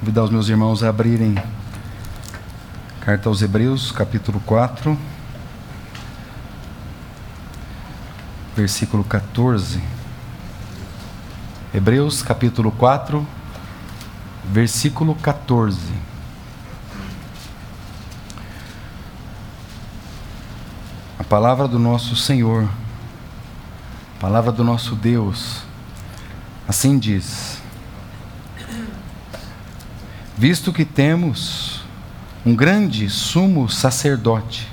Convidar os meus irmãos a abrirem carta aos Hebreus, capítulo 4, versículo 14. Hebreus, capítulo 4, versículo 14. A palavra do nosso Senhor, a palavra do nosso Deus, assim diz: Visto que temos um grande sumo sacerdote,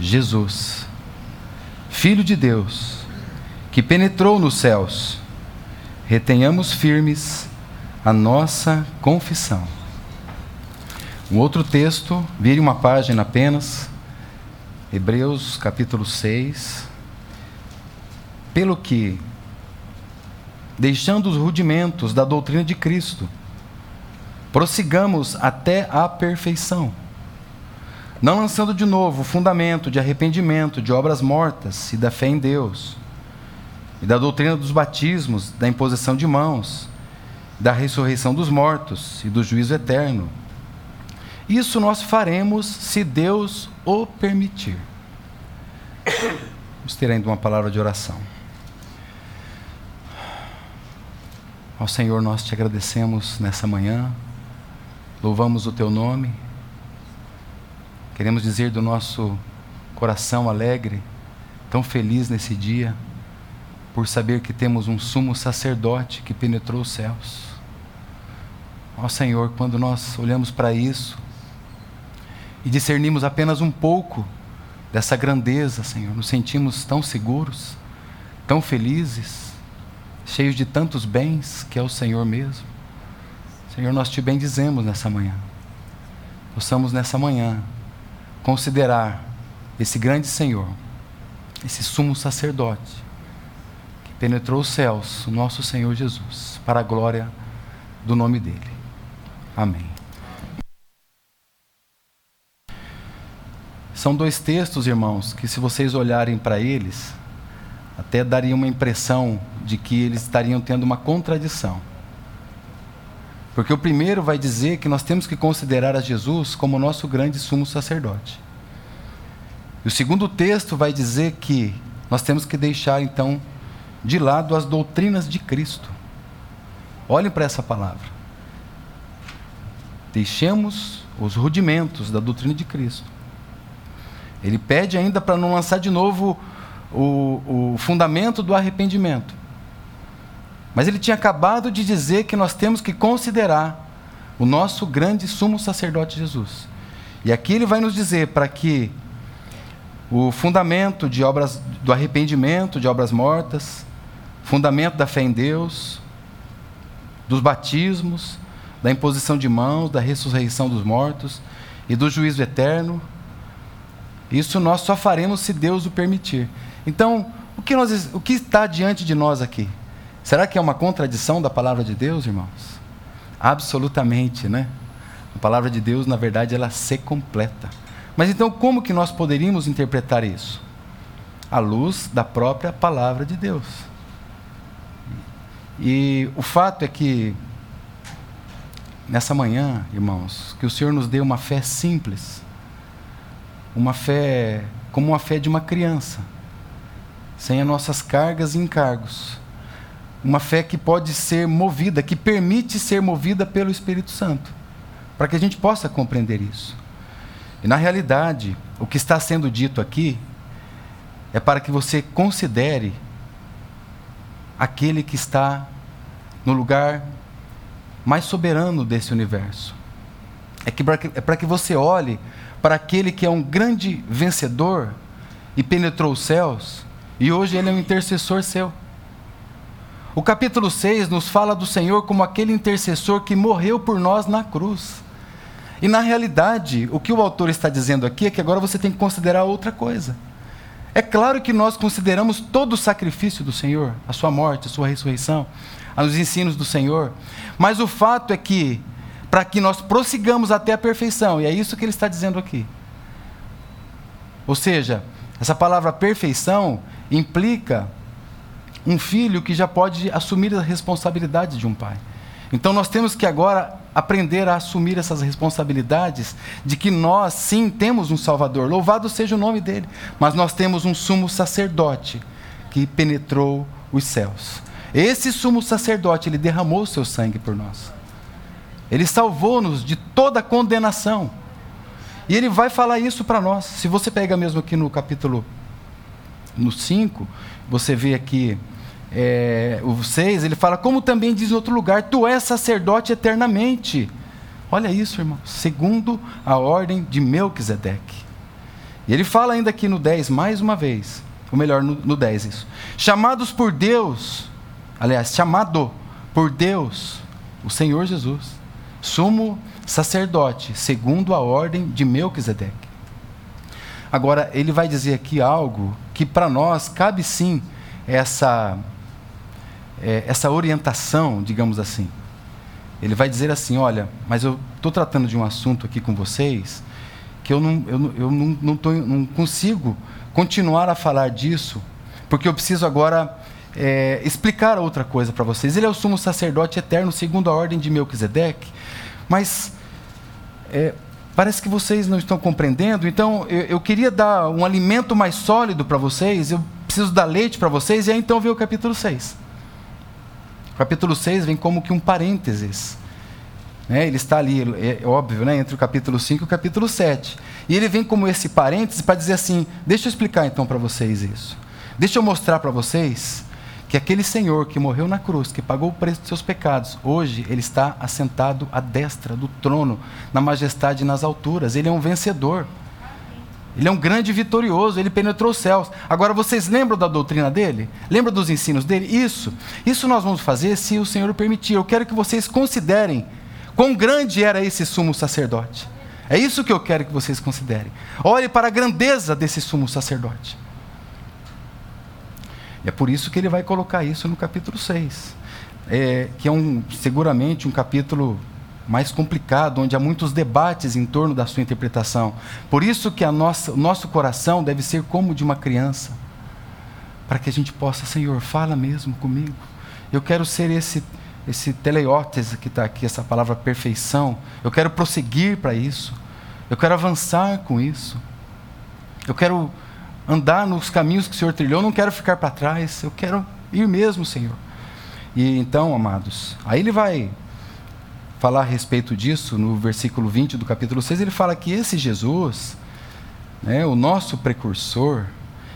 Jesus, Filho de Deus, que penetrou nos céus, retenhamos firmes a nossa confissão. Um outro texto, vire uma página apenas, Hebreus capítulo 6. Pelo que, deixando os rudimentos da doutrina de Cristo, prossigamos até a perfeição, não lançando de novo o fundamento de arrependimento, de obras mortas e da fé em Deus, e da doutrina dos batismos, da imposição de mãos, da ressurreição dos mortos e do juízo eterno. Isso nós faremos se Deus o permitir. Vamos ter ainda uma palavra de oração. Ao Senhor, nós te agradecemos nessa manhã Louvamos o teu nome. Queremos dizer do nosso coração alegre, tão feliz nesse dia, por saber que temos um sumo sacerdote que penetrou os céus. Ó Senhor, quando nós olhamos para isso e discernimos apenas um pouco dessa grandeza, Senhor, nos sentimos tão seguros, tão felizes, cheios de tantos bens que é o Senhor mesmo. Senhor, nós te bendizemos nessa manhã. Possamos nessa manhã considerar esse grande Senhor, esse sumo sacerdote, que penetrou os céus, o nosso Senhor Jesus, para a glória do nome dele. Amém. São dois textos, irmãos, que se vocês olharem para eles, até daria uma impressão de que eles estariam tendo uma contradição. Porque o primeiro vai dizer que nós temos que considerar a Jesus como nosso grande sumo sacerdote. E o segundo texto vai dizer que nós temos que deixar então de lado as doutrinas de Cristo. Olhem para essa palavra. Deixemos os rudimentos da doutrina de Cristo. Ele pede ainda para não lançar de novo o, o fundamento do arrependimento. Mas ele tinha acabado de dizer que nós temos que considerar o nosso grande sumo sacerdote Jesus. E aqui ele vai nos dizer para que o fundamento de obras do arrependimento, de obras mortas, fundamento da fé em Deus, dos batismos, da imposição de mãos, da ressurreição dos mortos e do juízo eterno. Isso nós só faremos se Deus o permitir. Então, o que, nós, o que está diante de nós aqui? Será que é uma contradição da palavra de Deus, irmãos? Absolutamente, né? A palavra de Deus, na verdade, ela se completa. Mas então, como que nós poderíamos interpretar isso? À luz da própria palavra de Deus. E o fato é que, nessa manhã, irmãos, que o Senhor nos deu uma fé simples, uma fé como uma fé de uma criança, sem as nossas cargas e encargos uma fé que pode ser movida, que permite ser movida pelo Espírito Santo, para que a gente possa compreender isso. E na realidade, o que está sendo dito aqui é para que você considere aquele que está no lugar mais soberano desse universo. É, que, é para que você olhe para aquele que é um grande vencedor e penetrou os céus, e hoje ele é um intercessor seu. O capítulo 6 nos fala do Senhor como aquele intercessor que morreu por nós na cruz. E na realidade, o que o autor está dizendo aqui é que agora você tem que considerar outra coisa. É claro que nós consideramos todo o sacrifício do Senhor, a sua morte, a sua ressurreição, os ensinos do Senhor, mas o fato é que, para que nós prossigamos até a perfeição, e é isso que ele está dizendo aqui. Ou seja, essa palavra perfeição implica um filho que já pode assumir a responsabilidade de um pai. Então nós temos que agora aprender a assumir essas responsabilidades de que nós, sim, temos um Salvador, louvado seja o nome dele, mas nós temos um sumo sacerdote que penetrou os céus. Esse sumo sacerdote, ele derramou o seu sangue por nós. Ele salvou-nos de toda condenação. E ele vai falar isso para nós. Se você pega mesmo aqui no capítulo no 5, você vê aqui é, o 6, ele fala, como também diz em outro lugar, tu és sacerdote eternamente. Olha isso, irmão, segundo a ordem de Melquisedeque. E ele fala ainda aqui no 10, mais uma vez, ou melhor, no, no 10 isso. Chamados por Deus, aliás, chamado por Deus, o Senhor Jesus, sumo sacerdote, segundo a ordem de Melquisedeque. Agora, ele vai dizer aqui algo que para nós cabe sim essa, é, essa orientação, digamos assim. Ele vai dizer assim: olha, mas eu estou tratando de um assunto aqui com vocês que eu não, eu, eu não, não, tô, não consigo continuar a falar disso, porque eu preciso agora é, explicar outra coisa para vocês. Ele é o sumo sacerdote eterno, segundo a ordem de Melquisedeque, mas é, parece que vocês não estão compreendendo, então eu, eu queria dar um alimento mais sólido para vocês, eu preciso dar leite para vocês, e aí então vem o capítulo 6. O capítulo 6 vem como que um parênteses. Né? Ele está ali, é, óbvio, né? entre o capítulo 5 e o capítulo 7. E ele vem como esse parênteses para dizer assim: deixa eu explicar então para vocês isso. Deixa eu mostrar para vocês que aquele Senhor que morreu na cruz, que pagou o preço dos seus pecados, hoje ele está assentado à destra do trono, na majestade e nas alturas. Ele é um vencedor. Ele é um grande vitorioso, ele penetrou os céus. Agora vocês lembram da doutrina dele? Lembram dos ensinos dele? Isso. Isso nós vamos fazer se o Senhor permitir. Eu quero que vocês considerem quão grande era esse sumo sacerdote. É isso que eu quero que vocês considerem. Olhe para a grandeza desse sumo sacerdote. É por isso que ele vai colocar isso no capítulo 6, é, que é um, seguramente um capítulo mais complicado, onde há muitos debates em torno da sua interpretação. Por isso que a nossa, o nosso coração deve ser como de uma criança, para que a gente possa, Senhor, fala mesmo comigo. Eu quero ser esse esse teleótese que está aqui, essa palavra perfeição. Eu quero prosseguir para isso. Eu quero avançar com isso. Eu quero andar nos caminhos que o Senhor trilhou, não quero ficar para trás, eu quero ir mesmo, Senhor. E então, amados, aí ele vai falar a respeito disso no versículo 20 do capítulo 6, ele fala que esse Jesus, né, o nosso precursor,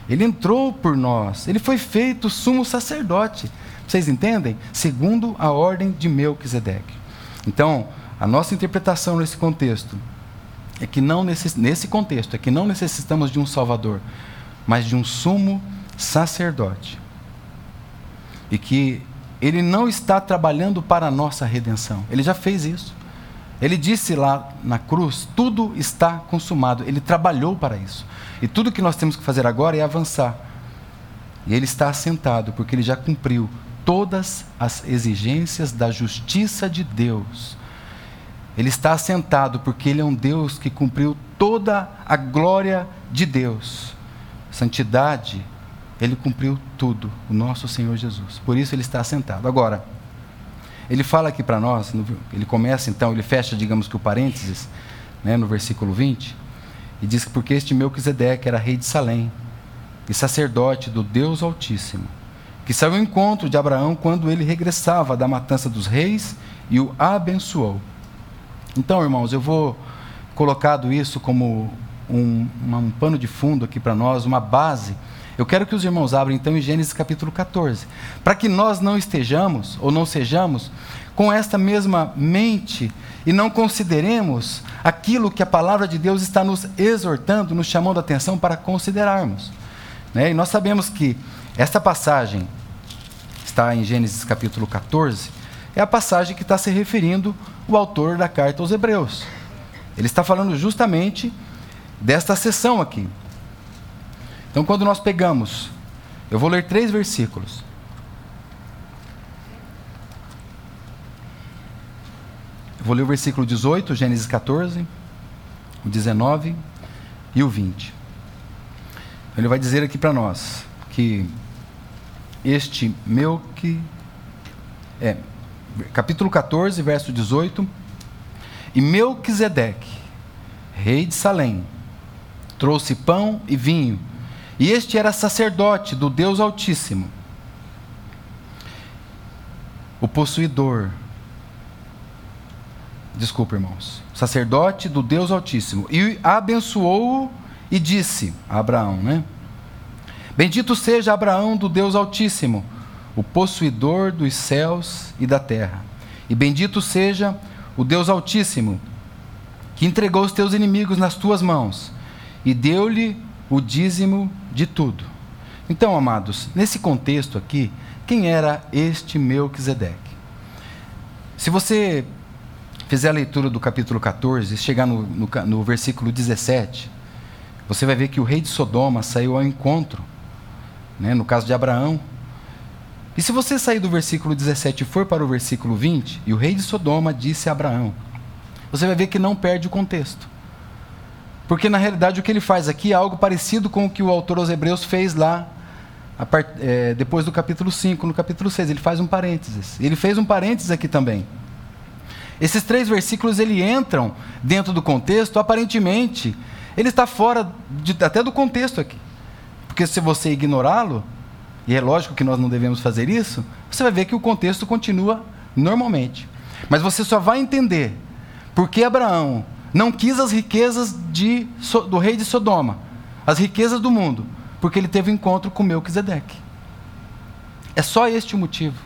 ele entrou por nós, ele foi feito sumo sacerdote. Vocês entendem? Segundo a ordem de Melquisedeque. Então, a nossa interpretação nesse contexto é que não nesse, nesse contexto é que não necessitamos de um Salvador, mas de um sumo sacerdote. E que ele não está trabalhando para a nossa redenção. Ele já fez isso. Ele disse lá na cruz: tudo está consumado. Ele trabalhou para isso. E tudo que nós temos que fazer agora é avançar. E ele está assentado, porque ele já cumpriu todas as exigências da justiça de Deus. Ele está assentado porque ele é um Deus que cumpriu toda a glória de Deus santidade, ele cumpriu tudo, o nosso Senhor Jesus. Por isso ele está sentado. Agora, ele fala aqui para nós, ele começa então, ele fecha, digamos que o parênteses, né, no versículo 20, e diz que porque este Melquisedeque era rei de Salém e sacerdote do Deus Altíssimo, que saiu ao encontro de Abraão quando ele regressava da matança dos reis e o abençoou. Então, irmãos, eu vou colocado isso como um, um pano de fundo aqui para nós, uma base. Eu quero que os irmãos abram então em Gênesis capítulo 14, para que nós não estejamos ou não sejamos com esta mesma mente e não consideremos aquilo que a palavra de Deus está nos exortando, nos chamando a atenção para considerarmos. Né? E nós sabemos que esta passagem está em Gênesis capítulo 14, é a passagem que está se referindo o autor da carta aos Hebreus. Ele está falando justamente desta sessão aqui. Então, quando nós pegamos, eu vou ler três versículos. Eu vou ler o versículo 18, Gênesis 14, o 19 e o 20. Ele vai dizer aqui para nós que este meu que é capítulo 14, verso 18, E Melquisedeque, rei de Salém, trouxe pão e vinho, e este era sacerdote do Deus Altíssimo. O possuidor, desculpa, irmãos, sacerdote do Deus Altíssimo, e abençoou-o e disse a Abraão, né? Bendito seja Abraão do Deus Altíssimo, o possuidor dos céus e da terra. E bendito seja o Deus Altíssimo, que entregou os teus inimigos nas tuas mãos e deu-lhe o dízimo de tudo. Então, amados, nesse contexto aqui, quem era este Melquisedeque? Se você fizer a leitura do capítulo 14 e chegar no, no, no versículo 17, você vai ver que o rei de Sodoma saiu ao encontro, né, no caso de Abraão. E se você sair do versículo 17 e for para o versículo 20, e o rei de Sodoma disse a Abraão, você vai ver que não perde o contexto. Porque na realidade o que ele faz aqui é algo parecido com o que o autor aos Hebreus fez lá, part... é, depois do capítulo 5, no capítulo 6. Ele faz um parênteses. Ele fez um parênteses aqui também. Esses três versículos ele entram dentro do contexto, aparentemente, ele está fora de, até do contexto aqui. Porque se você ignorá-lo, e é lógico que nós não devemos fazer isso, você vai ver que o contexto continua normalmente. Mas você só vai entender por que Abraão não quis as riquezas de, do rei de Sodoma, as riquezas do mundo, porque ele teve encontro com Melquisedeque. É só este o motivo.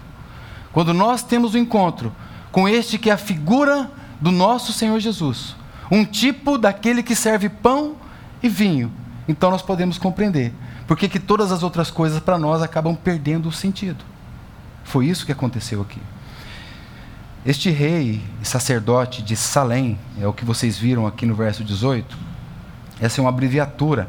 Quando nós temos o um encontro com este que é a figura do nosso Senhor Jesus, um tipo daquele que serve pão e vinho. Então nós podemos compreender porque que todas as outras coisas para nós acabam perdendo o sentido. Foi isso que aconteceu aqui. Este rei sacerdote de Salém, é o que vocês viram aqui no verso 18, essa é uma abreviatura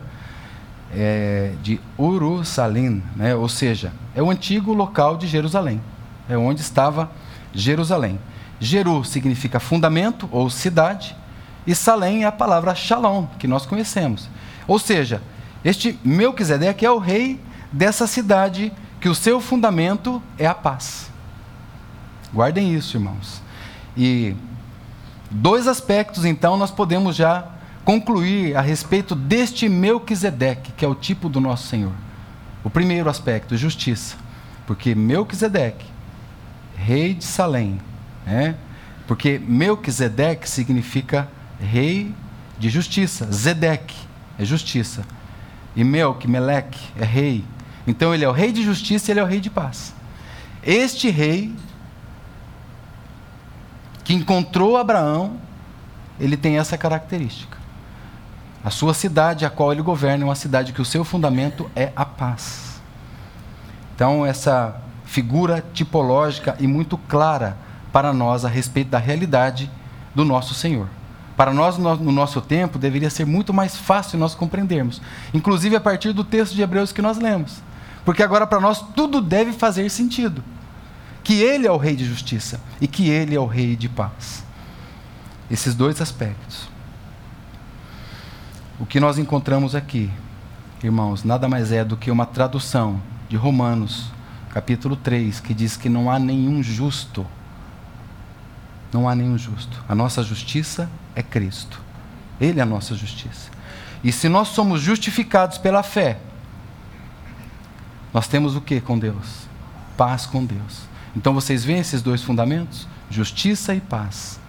é, de Urusalim, né? ou seja, é o antigo local de Jerusalém, é onde estava Jerusalém. Jeru significa fundamento ou cidade, e Salém é a palavra Shalom, que nós conhecemos. Ou seja, este Melquisedeque é o rei dessa cidade que o seu fundamento é a paz. Guardem isso, irmãos. E dois aspectos, então, nós podemos já concluir a respeito deste Melquisedeque, que é o tipo do nosso Senhor. O primeiro aspecto, justiça. Porque Melquisedeque, rei de Salém, né? porque Melquisedeque significa rei de justiça. Zedek é justiça. E Melk, Meleque, é rei. Então ele é o rei de justiça e ele é o rei de paz. Este rei que encontrou Abraão, ele tem essa característica. A sua cidade, a qual ele governa, é uma cidade que o seu fundamento é a paz. Então, essa figura tipológica e muito clara para nós a respeito da realidade do nosso Senhor. Para nós, no nosso tempo, deveria ser muito mais fácil nós compreendermos, inclusive a partir do texto de Hebreus que nós lemos. Porque agora para nós tudo deve fazer sentido. Que Ele é o Rei de justiça e que Ele é o Rei de paz. Esses dois aspectos. O que nós encontramos aqui, irmãos, nada mais é do que uma tradução de Romanos, capítulo 3, que diz que não há nenhum justo. Não há nenhum justo. A nossa justiça é Cristo. Ele é a nossa justiça. E se nós somos justificados pela fé, nós temos o que com Deus? Paz com Deus. Então vocês veem esses dois fundamentos? Justiça e paz.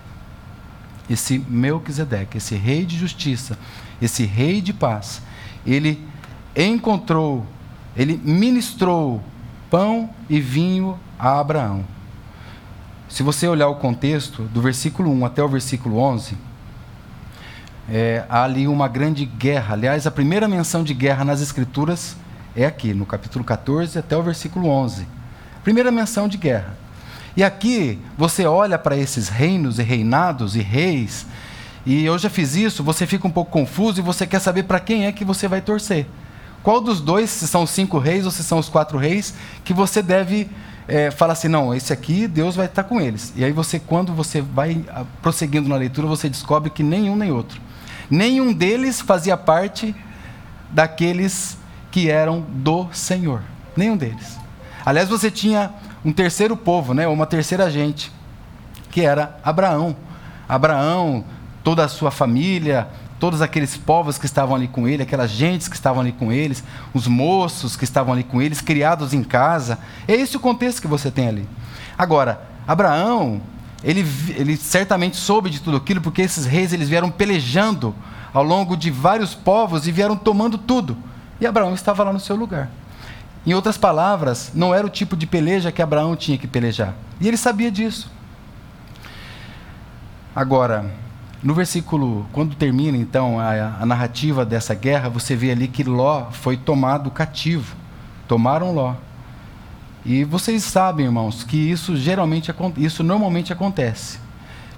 Esse Melquisedeque, esse rei de justiça, esse rei de paz, ele encontrou, ele ministrou pão e vinho a Abraão. Se você olhar o contexto, do versículo 1 até o versículo 11, é, há ali uma grande guerra. Aliás, a primeira menção de guerra nas Escrituras é aqui, no capítulo 14 até o versículo 11. Primeira menção de guerra. E aqui você olha para esses reinos e reinados e reis, e eu já fiz isso, você fica um pouco confuso e você quer saber para quem é que você vai torcer. Qual dos dois, se são os cinco reis ou se são os quatro reis, que você deve é, falar assim, não, esse aqui Deus vai estar com eles. E aí você, quando você vai ah, prosseguindo na leitura, você descobre que nenhum nem outro. Nenhum deles fazia parte daqueles que eram do Senhor. Nenhum deles. Aliás, você tinha um terceiro povo, né, uma terceira gente, que era Abraão. Abraão, toda a sua família, todos aqueles povos que estavam ali com ele, aquelas gentes que estavam ali com eles, os moços que estavam ali com eles, criados em casa. É esse o contexto que você tem ali. Agora, Abraão, ele, ele certamente soube de tudo aquilo, porque esses reis eles vieram pelejando ao longo de vários povos e vieram tomando tudo. E Abraão estava lá no seu lugar. Em outras palavras, não era o tipo de peleja que Abraão tinha que pelejar. E ele sabia disso. Agora, no versículo, quando termina então a, a, narrativa dessa guerra, você vê ali que Ló foi tomado cativo. Tomaram Ló. E vocês sabem, irmãos, que isso geralmente isso normalmente acontece.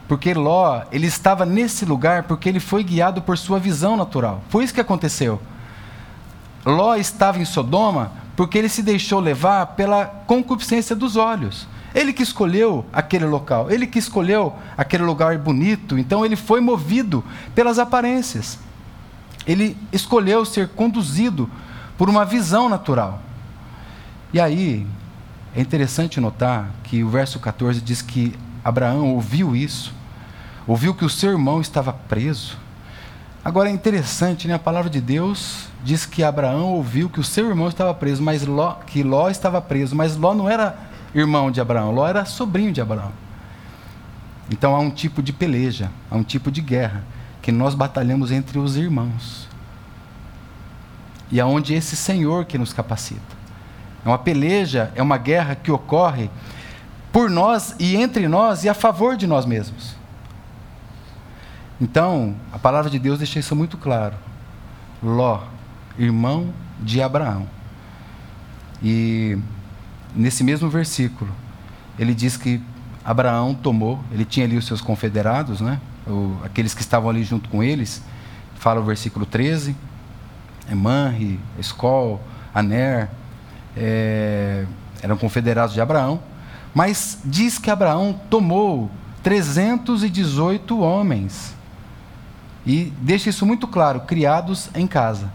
Porque Ló, ele estava nesse lugar porque ele foi guiado por sua visão natural. Foi isso que aconteceu. Ló estava em Sodoma porque ele se deixou levar pela concupiscência dos olhos. Ele que escolheu aquele local, ele que escolheu aquele lugar bonito, então ele foi movido pelas aparências. Ele escolheu ser conduzido por uma visão natural. E aí, é interessante notar que o verso 14 diz que Abraão ouviu isso, ouviu que o seu irmão estava preso. Agora é interessante, né? A palavra de Deus diz que Abraão ouviu que o seu irmão estava preso, mas Ló, que Ló estava preso, mas Ló não era irmão de Abraão, Ló era sobrinho de Abraão. Então há um tipo de peleja, há um tipo de guerra que nós batalhamos entre os irmãos. E aonde é esse Senhor que nos capacita. É uma peleja, é uma guerra que ocorre por nós e entre nós e a favor de nós mesmos. Então, a palavra de Deus deixa isso muito claro. Ló, irmão de Abraão. E nesse mesmo versículo, ele diz que Abraão tomou, ele tinha ali os seus confederados, né? O, aqueles que estavam ali junto com eles, fala o versículo 13, é Manri, Escol, Aner, é, eram confederados de Abraão, mas diz que Abraão tomou 318 homens, e deixa isso muito claro, criados em casa.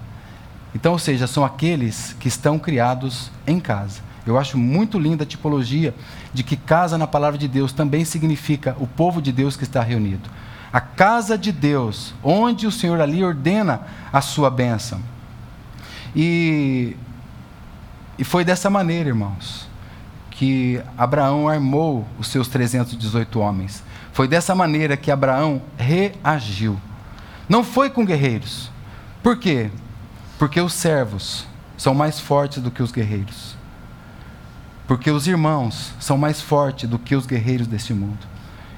Então, ou seja, são aqueles que estão criados em casa. Eu acho muito linda a tipologia de que casa na palavra de Deus também significa o povo de Deus que está reunido. A casa de Deus, onde o Senhor ali ordena a sua bênção. E, e foi dessa maneira, irmãos, que Abraão armou os seus 318 homens. Foi dessa maneira que Abraão reagiu. Não foi com guerreiros. Por quê? Porque os servos são mais fortes do que os guerreiros. Porque os irmãos são mais fortes do que os guerreiros deste mundo.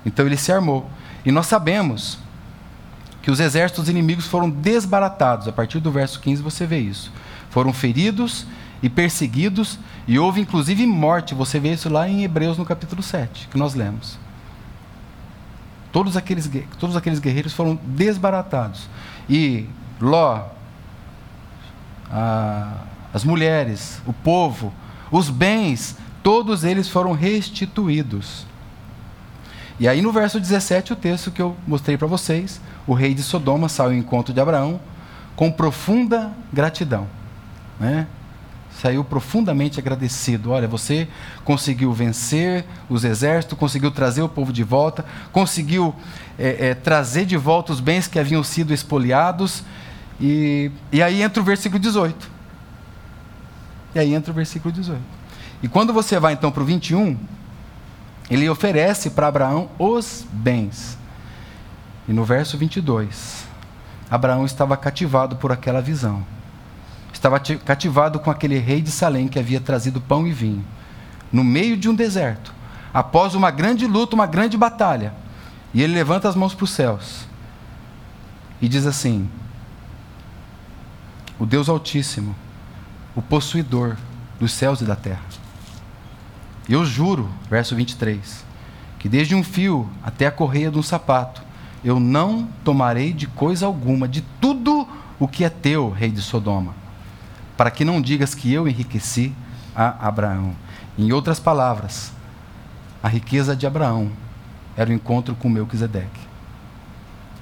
Então ele se armou. E nós sabemos que os exércitos inimigos foram desbaratados. A partir do verso 15 você vê isso. Foram feridos e perseguidos, e houve inclusive morte. Você vê isso lá em Hebreus no capítulo 7, que nós lemos. Todos aqueles, todos aqueles guerreiros foram desbaratados. E Ló, a, as mulheres, o povo, os bens, todos eles foram restituídos. E aí no verso 17, o texto que eu mostrei para vocês, o rei de Sodoma saiu ao encontro de Abraão com profunda gratidão. Né? Saiu profundamente agradecido. Olha, você conseguiu vencer os exércitos, conseguiu trazer o povo de volta, conseguiu é, é, trazer de volta os bens que haviam sido espoliados. E, e aí entra o versículo 18. E aí entra o versículo 18. E quando você vai então para o 21, ele oferece para Abraão os bens. E no verso 22, Abraão estava cativado por aquela visão. Estava cativado com aquele rei de Salém que havia trazido pão e vinho, no meio de um deserto, após uma grande luta, uma grande batalha. E ele levanta as mãos para os céus e diz assim: O Deus Altíssimo, o possuidor dos céus e da terra. Eu juro, verso 23, que desde um fio até a correia de um sapato, eu não tomarei de coisa alguma, de tudo o que é teu, rei de Sodoma, para que não digas que eu enriqueci a Abraão. Em outras palavras, a riqueza de Abraão era o encontro com Melquisedeque.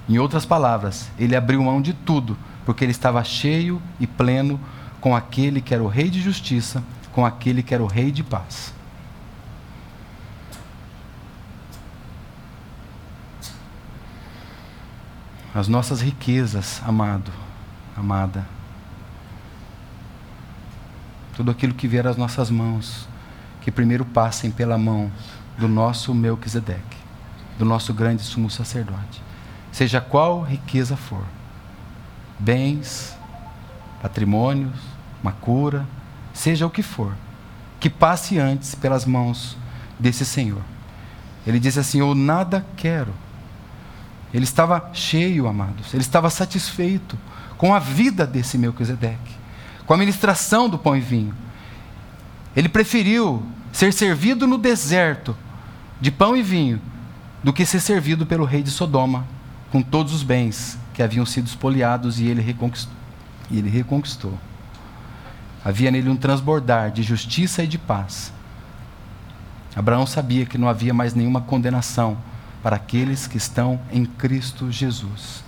Em outras palavras, ele abriu mão de tudo, porque ele estava cheio e pleno com aquele que era o rei de justiça, com aquele que era o rei de paz. as nossas riquezas, amado, amada, tudo aquilo que vier às nossas mãos, que primeiro passem pela mão do nosso Melquisedeque, do nosso grande sumo sacerdote, seja qual riqueza for, bens, patrimônios, uma cura, seja o que for, que passe antes pelas mãos desse Senhor. Ele diz assim: Eu nada quero. Ele estava cheio, amados, ele estava satisfeito com a vida desse Melquisedeque com a ministração do pão e vinho. Ele preferiu ser servido no deserto de pão e vinho do que ser servido pelo rei de Sodoma com todos os bens que haviam sido espoliados e ele reconquistou. E ele reconquistou. Havia nele um transbordar de justiça e de paz. Abraão sabia que não havia mais nenhuma condenação para aqueles que estão em Cristo Jesus.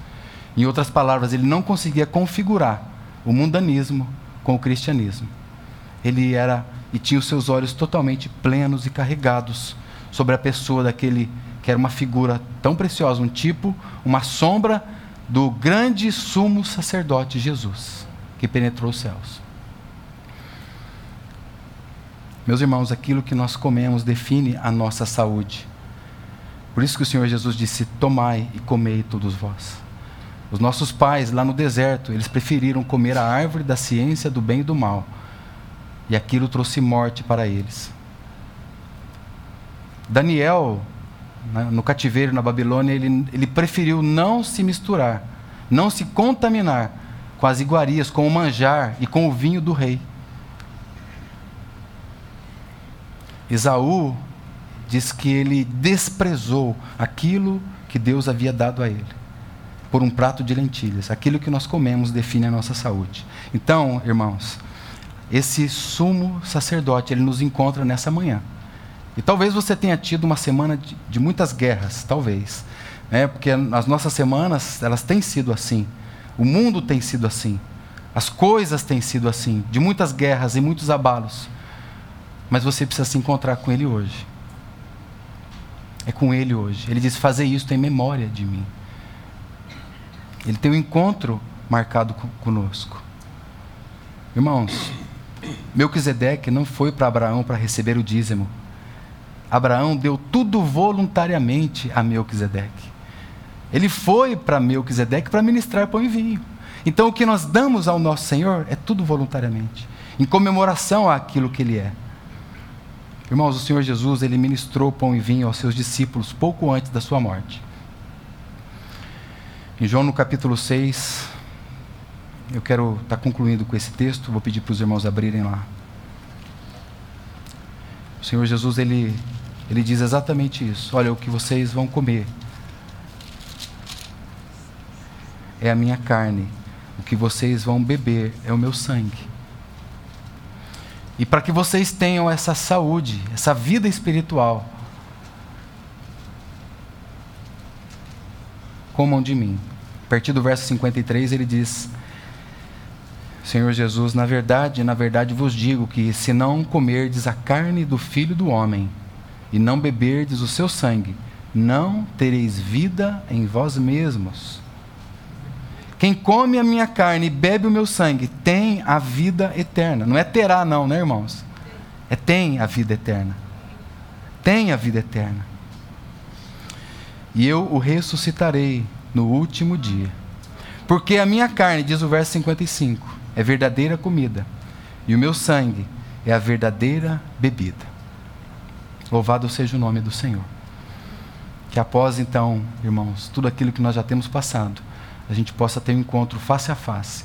Em outras palavras, ele não conseguia configurar o mundanismo com o cristianismo. Ele era e tinha os seus olhos totalmente plenos e carregados sobre a pessoa daquele que era uma figura tão preciosa, um tipo, uma sombra do grande sumo sacerdote Jesus, que penetrou os céus. Meus irmãos, aquilo que nós comemos define a nossa saúde. Por isso que o Senhor Jesus disse: Tomai e comei todos vós. Os nossos pais lá no deserto, eles preferiram comer a árvore da ciência do bem e do mal. E aquilo trouxe morte para eles. Daniel, né, no cativeiro na Babilônia, ele, ele preferiu não se misturar, não se contaminar com as iguarias, com o manjar e com o vinho do rei. Esaú diz que ele desprezou aquilo que Deus havia dado a ele por um prato de lentilhas. Aquilo que nós comemos define a nossa saúde. Então, irmãos, esse sumo sacerdote, ele nos encontra nessa manhã. E talvez você tenha tido uma semana de, de muitas guerras, talvez. Né? Porque as nossas semanas, elas têm sido assim. O mundo tem sido assim. As coisas têm sido assim. De muitas guerras e muitos abalos. Mas você precisa se encontrar com Ele hoje. É com Ele hoje. Ele diz: Fazer isso em memória de mim. Ele tem um encontro marcado conosco. Irmãos, Melquisedeque não foi para Abraão para receber o dízimo. Abraão deu tudo voluntariamente a Melquisedeque. Ele foi para Melquisedeque para ministrar pão e vinho. Então o que nós damos ao nosso Senhor é tudo voluntariamente, em comemoração àquilo que ele é. Irmãos, o Senhor Jesus, ele ministrou pão e vinho aos seus discípulos pouco antes da sua morte. Em João no capítulo 6, eu quero estar tá concluindo com esse texto, vou pedir para os irmãos abrirem lá. O Senhor Jesus, ele, ele diz exatamente isso: Olha, o que vocês vão comer é a minha carne, o que vocês vão beber é o meu sangue. E para que vocês tenham essa saúde, essa vida espiritual, comam de mim. A partir do verso 53 ele diz: Senhor Jesus, na verdade, na verdade vos digo que se não comerdes a carne do filho do homem e não beberdes o seu sangue, não tereis vida em vós mesmos. Quem come a minha carne e bebe o meu sangue tem a vida eterna. Não é terá, não, né, irmãos? É tem a vida eterna. Tem a vida eterna e eu o ressuscitarei no último dia. Porque a minha carne, diz o verso 55, é verdadeira comida, e o meu sangue é a verdadeira bebida. Louvado seja o nome do Senhor. Que após então, irmãos, tudo aquilo que nós já temos passado, a gente possa ter um encontro face a face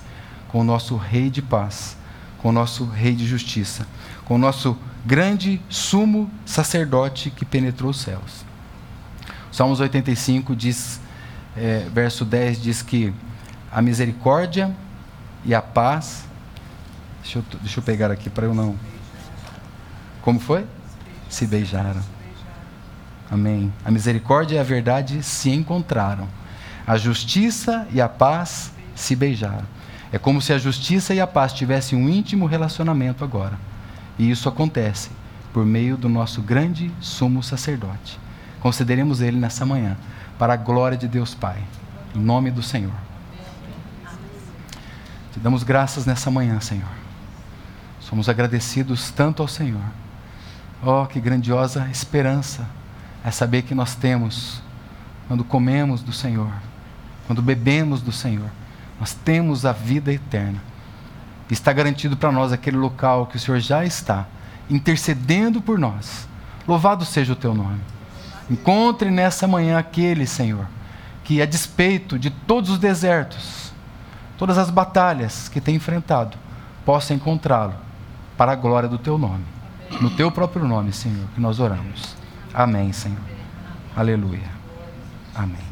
com o nosso Rei de paz, com o nosso Rei de justiça, com o nosso grande sumo sacerdote que penetrou os céus. Salmos 85 diz, é, verso 10 diz que a misericórdia e a paz. Deixa eu, deixa eu pegar aqui para eu não. Como foi? Se beijaram. Amém. A misericórdia e a verdade se encontraram. A justiça e a paz se beijaram. É como se a justiça e a paz tivessem um íntimo relacionamento agora. E isso acontece por meio do nosso grande sumo sacerdote. Consideremos ele nessa manhã, para a glória de Deus Pai. Em nome do Senhor. Te damos graças nessa manhã, Senhor. Somos agradecidos tanto ao Senhor. Oh, que grandiosa esperança é saber que nós temos quando comemos do Senhor, quando bebemos do Senhor. Nós temos a vida eterna. Está garantido para nós aquele local que o Senhor já está, intercedendo por nós. Louvado seja o teu nome. Encontre nessa manhã aquele, Senhor, que a despeito de todos os desertos, todas as batalhas que tem enfrentado, possa encontrá-lo para a glória do teu nome. No teu próprio nome, Senhor, que nós oramos. Amém, Senhor. Aleluia. Amém.